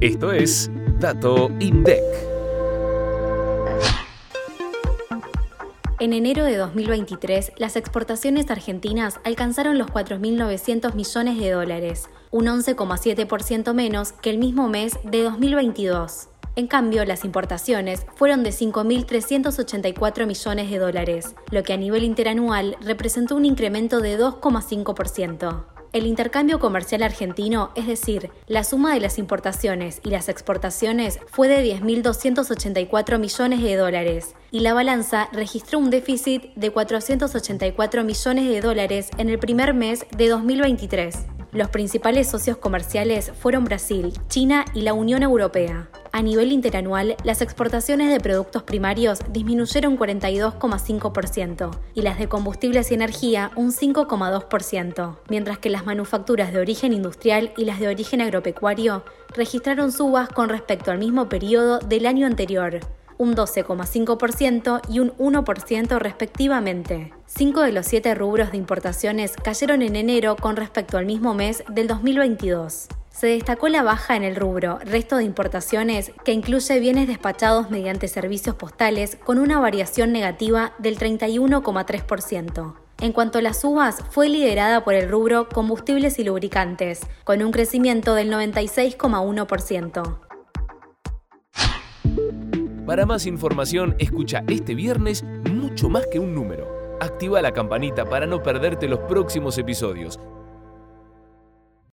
Esto es Dato INDEC. En enero de 2023, las exportaciones argentinas alcanzaron los 4.900 millones de dólares, un 11,7% menos que el mismo mes de 2022. En cambio, las importaciones fueron de 5.384 millones de dólares, lo que a nivel interanual representó un incremento de 2,5%. El intercambio comercial argentino, es decir, la suma de las importaciones y las exportaciones, fue de 10.284 millones de dólares, y la balanza registró un déficit de 484 millones de dólares en el primer mes de 2023. Los principales socios comerciales fueron Brasil, China y la Unión Europea. A nivel interanual, las exportaciones de productos primarios disminuyeron 42,5% y las de combustibles y energía un 5,2%, mientras que las manufacturas de origen industrial y las de origen agropecuario registraron subas con respecto al mismo periodo del año anterior, un 12,5% y un 1% respectivamente. Cinco de los siete rubros de importaciones cayeron en enero con respecto al mismo mes del 2022. Se destacó la baja en el rubro resto de importaciones, que incluye bienes despachados mediante servicios postales, con una variación negativa del 31,3%. En cuanto a las uvas, fue liderada por el rubro combustibles y lubricantes, con un crecimiento del 96,1%. Para más información, escucha este viernes mucho más que un número. Activa la campanita para no perderte los próximos episodios